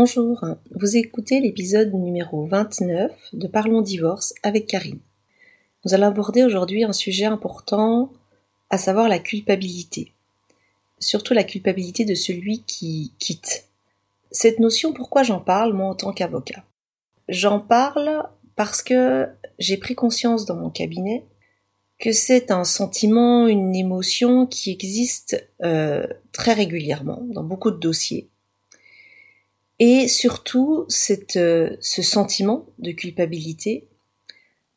Bonjour, vous écoutez l'épisode numéro 29 de Parlons divorce avec Karine. Nous allons aborder aujourd'hui un sujet important, à savoir la culpabilité. Surtout la culpabilité de celui qui quitte. Cette notion, pourquoi j'en parle, moi, en tant qu'avocat? J'en parle parce que j'ai pris conscience dans mon cabinet que c'est un sentiment, une émotion qui existe euh, très régulièrement dans beaucoup de dossiers. Et surtout, euh, ce sentiment de culpabilité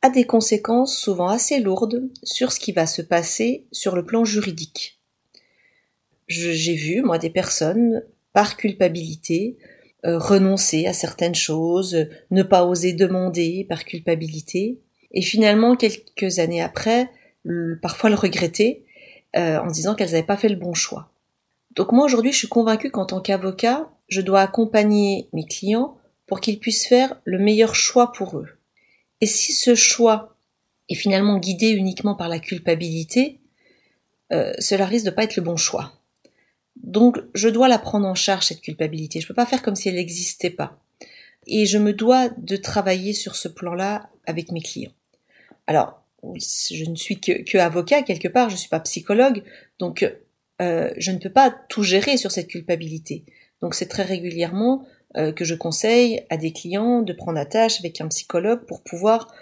a des conséquences souvent assez lourdes sur ce qui va se passer sur le plan juridique. J'ai vu, moi, des personnes, par culpabilité, euh, renoncer à certaines choses, ne pas oser demander par culpabilité, et finalement, quelques années après, parfois le regretter euh, en disant qu'elles n'avaient pas fait le bon choix. Donc moi aujourd'hui, je suis convaincue qu'en tant qu'avocat, je dois accompagner mes clients pour qu'ils puissent faire le meilleur choix pour eux. Et si ce choix est finalement guidé uniquement par la culpabilité, euh, cela risque de pas être le bon choix. Donc je dois la prendre en charge cette culpabilité. Je peux pas faire comme si elle n'existait pas. Et je me dois de travailler sur ce plan-là avec mes clients. Alors, je ne suis que, que avocat quelque part, je ne suis pas psychologue, donc euh, je ne peux pas tout gérer sur cette culpabilité. Donc c'est très régulièrement euh, que je conseille à des clients de prendre attache avec un psychologue pour pouvoir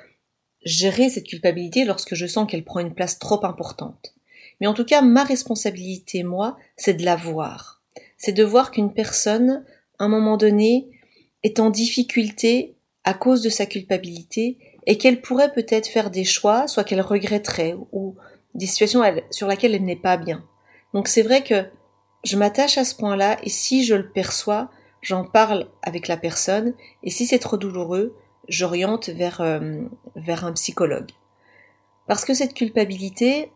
gérer cette culpabilité lorsque je sens qu'elle prend une place trop importante. Mais en tout cas, ma responsabilité, moi, c'est de la voir. C'est de voir qu'une personne, à un moment donné, est en difficulté à cause de sa culpabilité et qu'elle pourrait peut-être faire des choix, soit qu'elle regretterait ou des situations sur lesquelles elle n'est pas bien. Donc c'est vrai que je m'attache à ce point-là et si je le perçois, j'en parle avec la personne et si c'est trop douloureux, j'oriente vers, euh, vers un psychologue. Parce que cette culpabilité,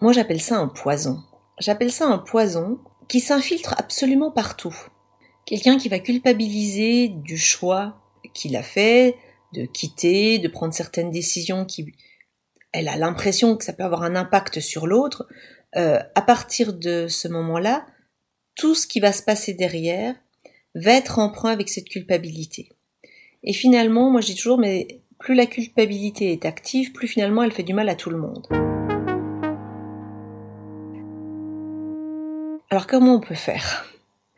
moi j'appelle ça un poison. J'appelle ça un poison qui s'infiltre absolument partout. Quelqu'un qui va culpabiliser du choix qu'il a fait, de quitter, de prendre certaines décisions qui, elle a l'impression que ça peut avoir un impact sur l'autre. Euh, à partir de ce moment-là, tout ce qui va se passer derrière va être emprunt avec cette culpabilité. Et finalement, moi je dis toujours, mais plus la culpabilité est active, plus finalement elle fait du mal à tout le monde. Alors comment on peut faire?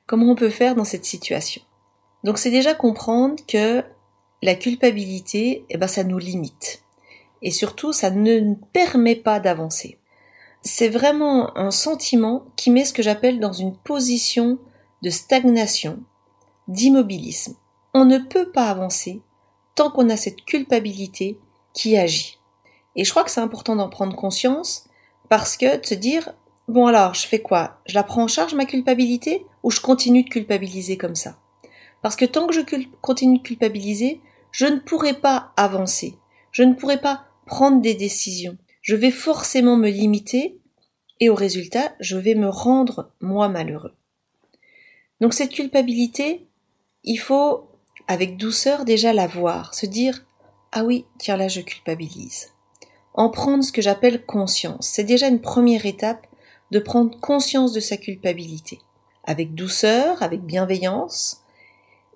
Comment on peut faire dans cette situation? Donc c'est déjà comprendre que la culpabilité, eh ben, ça nous limite. Et surtout, ça ne permet pas d'avancer c'est vraiment un sentiment qui met ce que j'appelle dans une position de stagnation, d'immobilisme. On ne peut pas avancer tant qu'on a cette culpabilité qui agit. Et je crois que c'est important d'en prendre conscience parce que de se dire, bon alors, je fais quoi? Je la prends en charge ma culpabilité ou je continue de culpabiliser comme ça? Parce que tant que je continue de culpabiliser, je ne pourrai pas avancer. Je ne pourrai pas prendre des décisions je vais forcément me limiter et au résultat, je vais me rendre moi malheureux. Donc cette culpabilité, il faut avec douceur déjà la voir, se dire ah oui, tiens là je culpabilise. En prendre ce que j'appelle conscience. C'est déjà une première étape de prendre conscience de sa culpabilité. Avec douceur, avec bienveillance.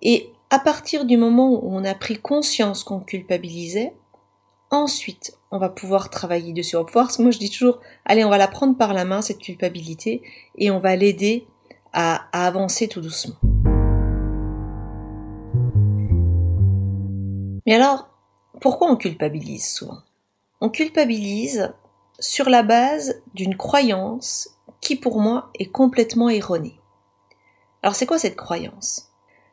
Et à partir du moment où on a pris conscience qu'on culpabilisait, Ensuite, on va pouvoir travailler dessus. Va pouvoir, moi je dis toujours, allez, on va la prendre par la main, cette culpabilité, et on va l'aider à, à avancer tout doucement. Mais alors, pourquoi on culpabilise souvent? On culpabilise sur la base d'une croyance qui pour moi est complètement erronée. Alors c'est quoi cette croyance?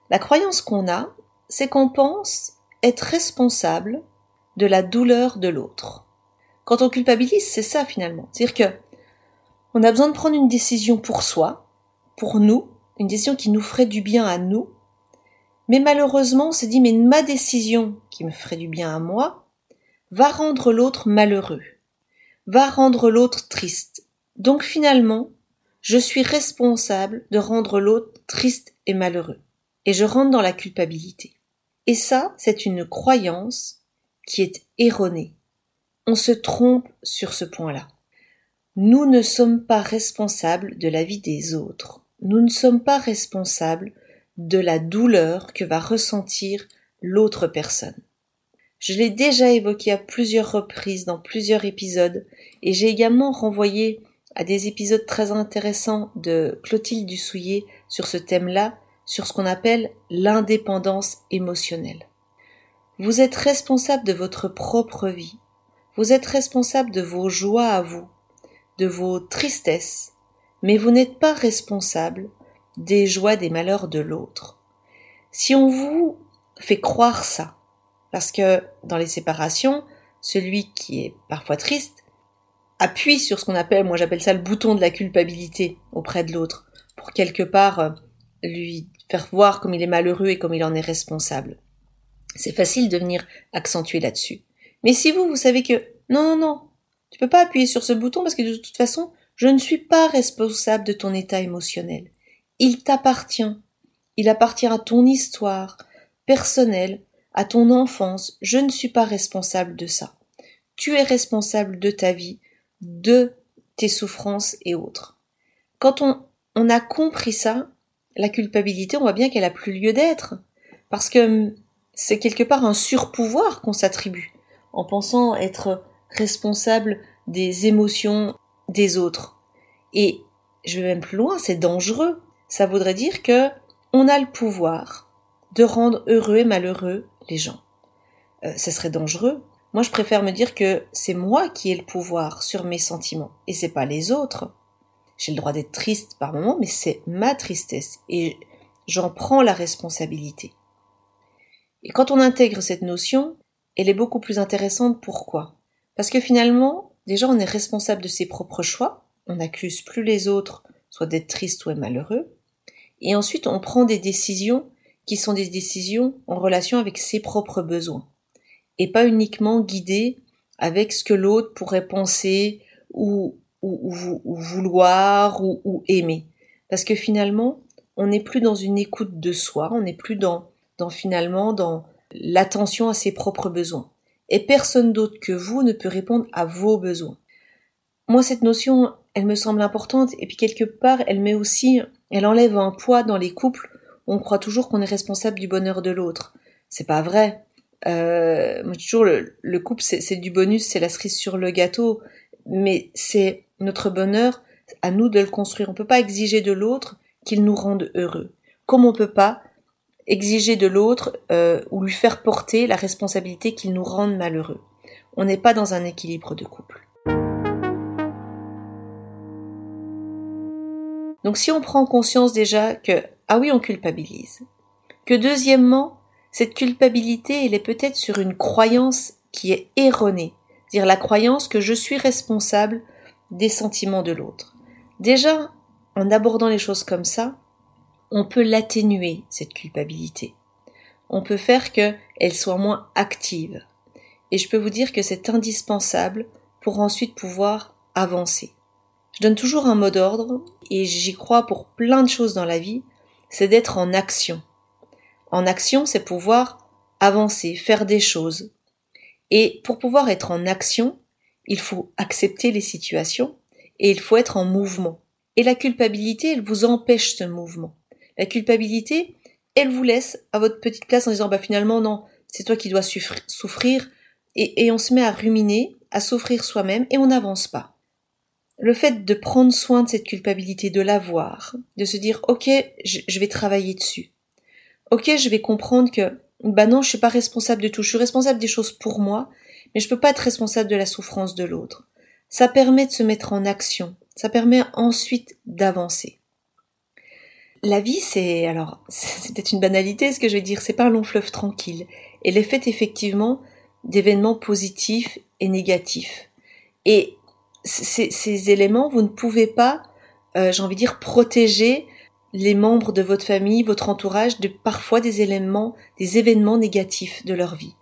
La croyance qu'on a, c'est qu'on pense être responsable de la douleur de l'autre. Quand on culpabilise, c'est ça finalement. C'est-à-dire que on a besoin de prendre une décision pour soi, pour nous, une décision qui nous ferait du bien à nous. Mais malheureusement, on se dit, mais ma décision qui me ferait du bien à moi va rendre l'autre malheureux, va rendre l'autre triste. Donc finalement, je suis responsable de rendre l'autre triste et malheureux. Et je rentre dans la culpabilité. Et ça, c'est une croyance qui est erroné. On se trompe sur ce point-là. Nous ne sommes pas responsables de la vie des autres. Nous ne sommes pas responsables de la douleur que va ressentir l'autre personne. Je l'ai déjà évoqué à plusieurs reprises dans plusieurs épisodes et j'ai également renvoyé à des épisodes très intéressants de Clotilde Dussouillet sur ce thème-là, sur ce qu'on appelle l'indépendance émotionnelle. Vous êtes responsable de votre propre vie. Vous êtes responsable de vos joies à vous, de vos tristesses, mais vous n'êtes pas responsable des joies des malheurs de l'autre. Si on vous fait croire ça, parce que dans les séparations, celui qui est parfois triste appuie sur ce qu'on appelle, moi j'appelle ça le bouton de la culpabilité auprès de l'autre, pour quelque part euh, lui faire voir comme il est malheureux et comme il en est responsable. C'est facile de venir accentuer là-dessus. Mais si vous, vous savez que non, non, non, tu peux pas appuyer sur ce bouton parce que de toute façon, je ne suis pas responsable de ton état émotionnel. Il t'appartient. Il appartient à ton histoire personnelle, à ton enfance. Je ne suis pas responsable de ça. Tu es responsable de ta vie, de tes souffrances et autres. Quand on, on a compris ça, la culpabilité, on voit bien qu'elle a plus lieu d'être. Parce que c'est quelque part un surpouvoir qu'on s'attribue, en pensant être responsable des émotions des autres. Et je vais même plus loin, c'est dangereux. Ça voudrait dire que on a le pouvoir de rendre heureux et malheureux les gens. Euh, ce serait dangereux moi, je préfère me dire que c'est moi qui ai le pouvoir sur mes sentiments et c'est pas les autres. J'ai le droit d'être triste par moments, mais c'est ma tristesse et j'en prends la responsabilité. Et quand on intègre cette notion, elle est beaucoup plus intéressante. Pourquoi? Parce que finalement, déjà, on est responsable de ses propres choix. On n'accuse plus les autres, soit d'être triste ou malheureux. Et ensuite, on prend des décisions qui sont des décisions en relation avec ses propres besoins et pas uniquement guidé avec ce que l'autre pourrait penser ou, ou, vouloir ou, ou, aimer. Parce que finalement, on n'est plus dans une écoute de soi, on n'est plus dans, dans finalement dans l'attention à ses propres besoins. Et personne d'autre que vous ne peut répondre à vos besoins. Moi, cette notion, elle me semble importante, et puis quelque part, elle met aussi, elle enlève un poids dans les couples. On croit toujours qu'on est responsable du bonheur de l'autre. C'est pas vrai. Euh, moi, toujours, le, le couple, c'est du bonus, c'est la cerise sur le gâteau, mais c'est notre bonheur, à nous de le construire. On peut pas exiger de l'autre qu'il nous rende heureux. Comme on peut pas exiger de l'autre euh, ou lui faire porter la responsabilité qu'il nous rende malheureux. On n'est pas dans un équilibre de couple. Donc si on prend conscience déjà que, ah oui, on culpabilise, que deuxièmement, cette culpabilité, elle est peut-être sur une croyance qui est erronée, dire la croyance que je suis responsable des sentiments de l'autre. Déjà, en abordant les choses comme ça, on peut l'atténuer, cette culpabilité. On peut faire qu'elle soit moins active. Et je peux vous dire que c'est indispensable pour ensuite pouvoir avancer. Je donne toujours un mot d'ordre, et j'y crois pour plein de choses dans la vie, c'est d'être en action. En action, c'est pouvoir avancer, faire des choses. Et pour pouvoir être en action, il faut accepter les situations et il faut être en mouvement. Et la culpabilité, elle vous empêche ce mouvement. La culpabilité, elle vous laisse à votre petite place en disant bah finalement non, c'est toi qui dois souffrir et, on se met à ruminer, à souffrir soi-même et on n'avance pas. Le fait de prendre soin de cette culpabilité, de la voir, de se dire ok, je vais travailler dessus, ok, je vais comprendre que, bah non, je suis pas responsable de tout. Je suis responsable des choses pour moi, mais je peux pas être responsable de la souffrance de l'autre. Ça permet de se mettre en action. Ça permet ensuite d'avancer. La vie, c'est, alors, c'est peut-être une banalité ce que je vais dire, c'est pas un long fleuve tranquille. Elle est faite effectivement d'événements positifs et négatifs. Et ces, ces éléments, vous ne pouvez pas, euh, j'ai envie de dire, protéger les membres de votre famille, votre entourage, de parfois des éléments, des événements négatifs de leur vie.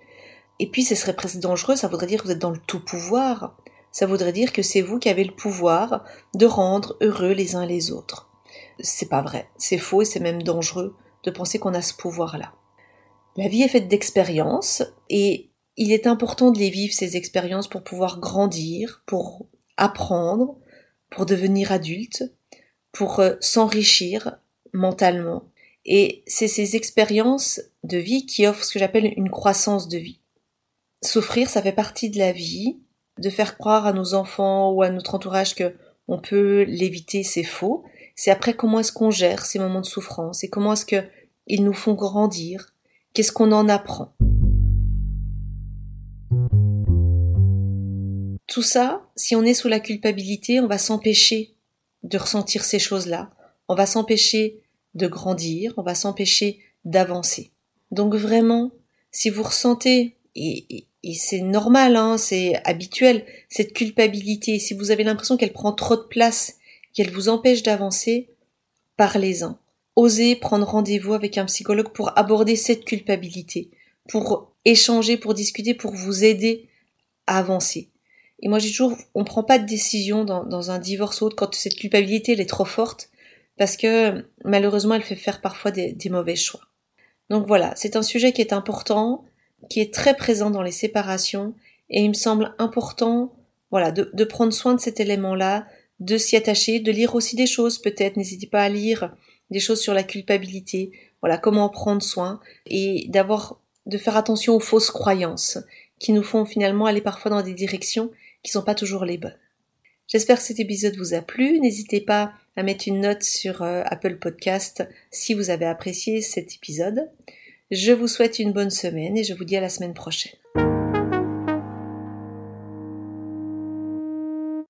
Et puis ce serait presque dangereux, ça voudrait dire que vous êtes dans le tout pouvoir. Ça voudrait dire que c'est vous qui avez le pouvoir de rendre heureux les uns les autres. C'est pas vrai, c'est faux et c'est même dangereux de penser qu'on a ce pouvoir-là. La vie est faite d'expériences et il est important de les vivre ces expériences pour pouvoir grandir, pour apprendre, pour devenir adulte, pour euh, s'enrichir mentalement Et c'est ces expériences de vie qui offrent ce que j'appelle une croissance de vie. Souffrir, ça fait partie de la vie. De faire croire à nos enfants ou à notre entourage que on peut l'éviter, c'est faux. C'est après comment est-ce qu'on gère ces moments de souffrance et comment est-ce que ils nous font grandir. Qu'est-ce qu'on en apprend? Tout ça, si on est sous la culpabilité, on va s'empêcher de ressentir ces choses-là. On va s'empêcher de grandir, on va s'empêcher d'avancer. Donc vraiment, si vous ressentez, et, c'est normal, hein, c'est habituel, cette culpabilité, si vous avez l'impression qu'elle prend trop de place, qu'elle vous empêche d'avancer, parlez-en. Osez prendre rendez-vous avec un psychologue pour aborder cette culpabilité, pour échanger, pour discuter, pour vous aider à avancer. Et moi j'ai toujours, on prend pas de décision dans, un divorce ou autre quand cette culpabilité elle est trop forte, parce que malheureusement elle fait faire parfois des, mauvais choix. Donc voilà, c'est un sujet qui est important, qui est très présent dans les séparations, et il me semble important, voilà, de, de prendre soin de cet élément-là, de s'y attacher, de lire aussi des choses peut-être, n'hésitez pas à lire des choses sur la culpabilité, voilà, comment prendre soin, et d'avoir, de faire attention aux fausses croyances, qui nous font finalement aller parfois dans des directions qui sont pas toujours les bonnes. J'espère que cet épisode vous a plu. N'hésitez pas à mettre une note sur euh, Apple Podcast si vous avez apprécié cet épisode. Je vous souhaite une bonne semaine et je vous dis à la semaine prochaine.